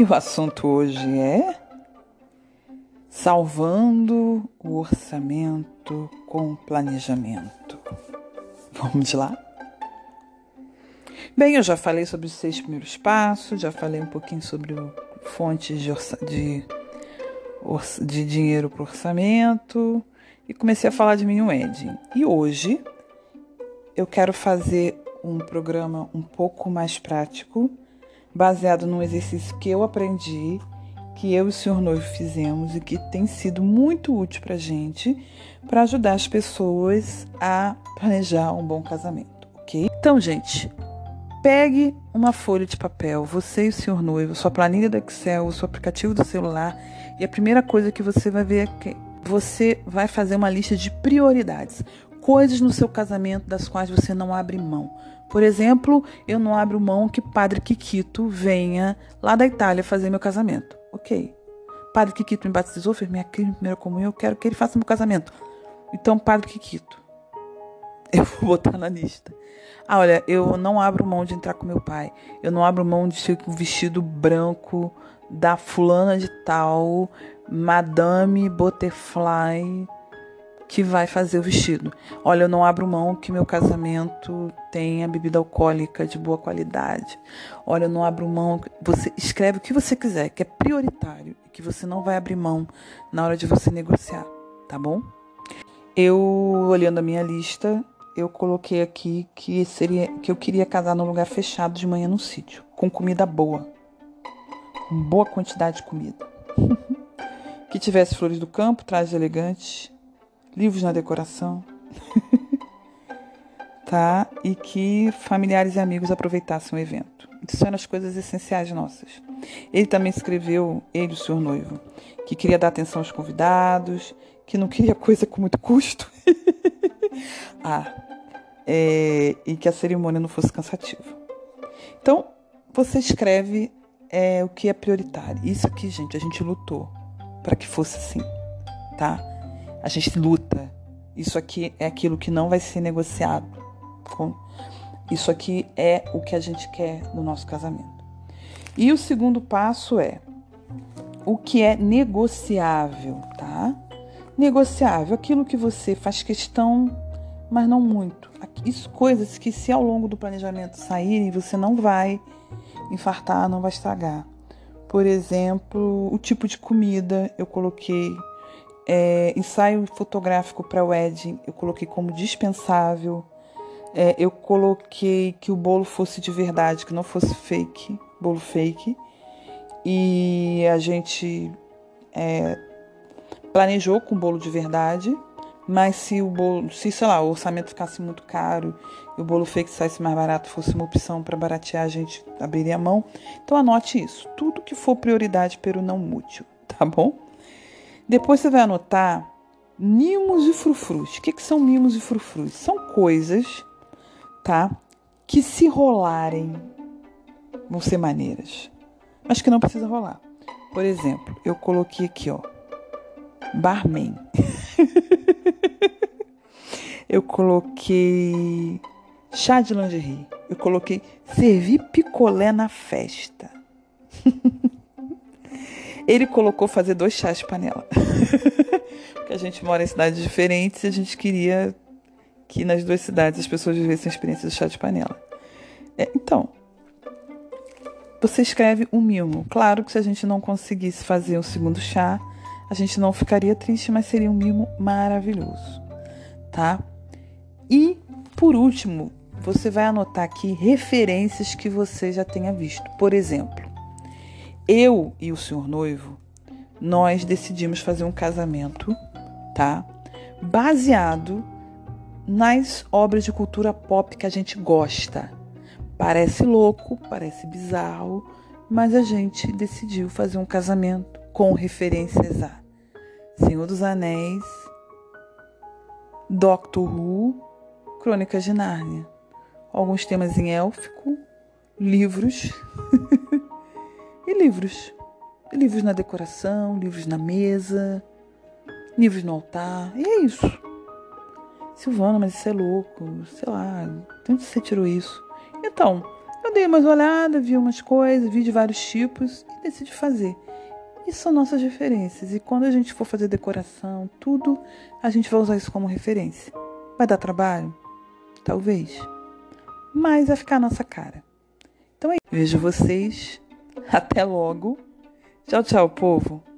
E o assunto hoje é salvando o orçamento com planejamento. Vamos lá? Bem, eu já falei sobre os seis primeiros passos, já falei um pouquinho sobre fontes de, de, de dinheiro para orçamento e comecei a falar de mini wedding. E hoje eu quero fazer um programa um pouco mais prático baseado num exercício que eu aprendi, que eu e o senhor noivo fizemos e que tem sido muito útil para gente, para ajudar as pessoas a planejar um bom casamento, ok? Então, gente, pegue uma folha de papel, você e o senhor noivo, sua planilha do Excel, o seu aplicativo do celular, e a primeira coisa que você vai ver é que você vai fazer uma lista de prioridades, coisas no seu casamento das quais você não abre mão. Por exemplo, eu não abro mão que Padre Kikito venha lá da Itália fazer meu casamento. Ok. Padre Kikito me batizou, fez minha primeira comunhão, eu quero que ele faça meu casamento. Então, Padre Kikito, eu vou botar na lista. Ah, olha, eu não abro mão de entrar com meu pai. Eu não abro mão de ter um vestido branco da fulana de tal, Madame Butterfly que vai fazer o vestido. Olha, eu não abro mão que meu casamento tenha bebida alcoólica de boa qualidade. Olha, eu não abro mão. Você escreve o que você quiser, que é prioritário e que você não vai abrir mão na hora de você negociar, tá bom? Eu, olhando a minha lista, eu coloquei aqui que seria que eu queria casar num lugar fechado de manhã no sítio, com comida boa. Com boa quantidade de comida. que tivesse flores do campo, trajes elegantes, livros na decoração. tá? E que familiares e amigos aproveitassem o evento. Isso eram as coisas essenciais nossas. Ele também escreveu, ele, o senhor noivo, que queria dar atenção aos convidados, que não queria coisa com muito custo. ah, é, e que a cerimônia não fosse cansativa. Então, você escreve é, o que é prioritário. Isso aqui, gente, a gente lutou para que fosse assim, tá? A gente luta. Isso aqui é aquilo que não vai ser negociado. Isso aqui é o que a gente quer no nosso casamento. E o segundo passo é o que é negociável, tá? Negociável, aquilo que você faz questão, mas não muito. Isso coisas que se ao longo do planejamento saírem, você não vai infartar, não vai estragar. Por exemplo, o tipo de comida eu coloquei é, ensaio fotográfico para wedding eu coloquei como dispensável. É, eu coloquei que o bolo fosse de verdade, que não fosse fake, bolo fake. E a gente é, planejou com bolo de verdade, mas se o bolo, se sei lá, o orçamento ficasse muito caro e o bolo fake saísse mais barato, fosse uma opção para baratear, a gente abriria a mão. Então anote isso. Tudo que for prioridade, pero não mútil, tá bom? Depois você vai anotar mimos e frufrus. O que, que são mimos e frufrus? São coisas, tá? Que se rolarem vão ser maneiras, mas que não precisa rolar. Por exemplo, eu coloquei aqui, ó, barman. eu coloquei chá de lingerie. Eu coloquei servir picolé na festa. Ele colocou fazer dois chás de panela. Porque a gente mora em cidades diferentes e a gente queria que nas duas cidades as pessoas vivessem a experiência do chá de panela. É, então, você escreve um mimo. Claro que se a gente não conseguisse fazer um segundo chá, a gente não ficaria triste, mas seria um mimo maravilhoso, tá? E, por último, você vai anotar aqui referências que você já tenha visto. Por exemplo, eu e o senhor noivo, nós decidimos fazer um casamento, tá? Baseado nas obras de cultura pop que a gente gosta. Parece louco, parece bizarro, mas a gente decidiu fazer um casamento com referências a Senhor dos Anéis, Doctor Who, Crônicas de Nárnia. Alguns temas em élfico, livros e livros. Livros na decoração, livros na mesa, livros no altar. E é isso. Silvana, mas isso é louco. Sei lá, de onde você tirou isso? Então, eu dei umas olhadas, vi umas coisas, vi de vários tipos e decidi fazer. Isso são nossas referências. E quando a gente for fazer decoração, tudo, a gente vai usar isso como referência. Vai dar trabalho? Talvez. Mas vai ficar a nossa cara. Então é isso. Vejo vocês. Até logo. Tchau, tchau, povo.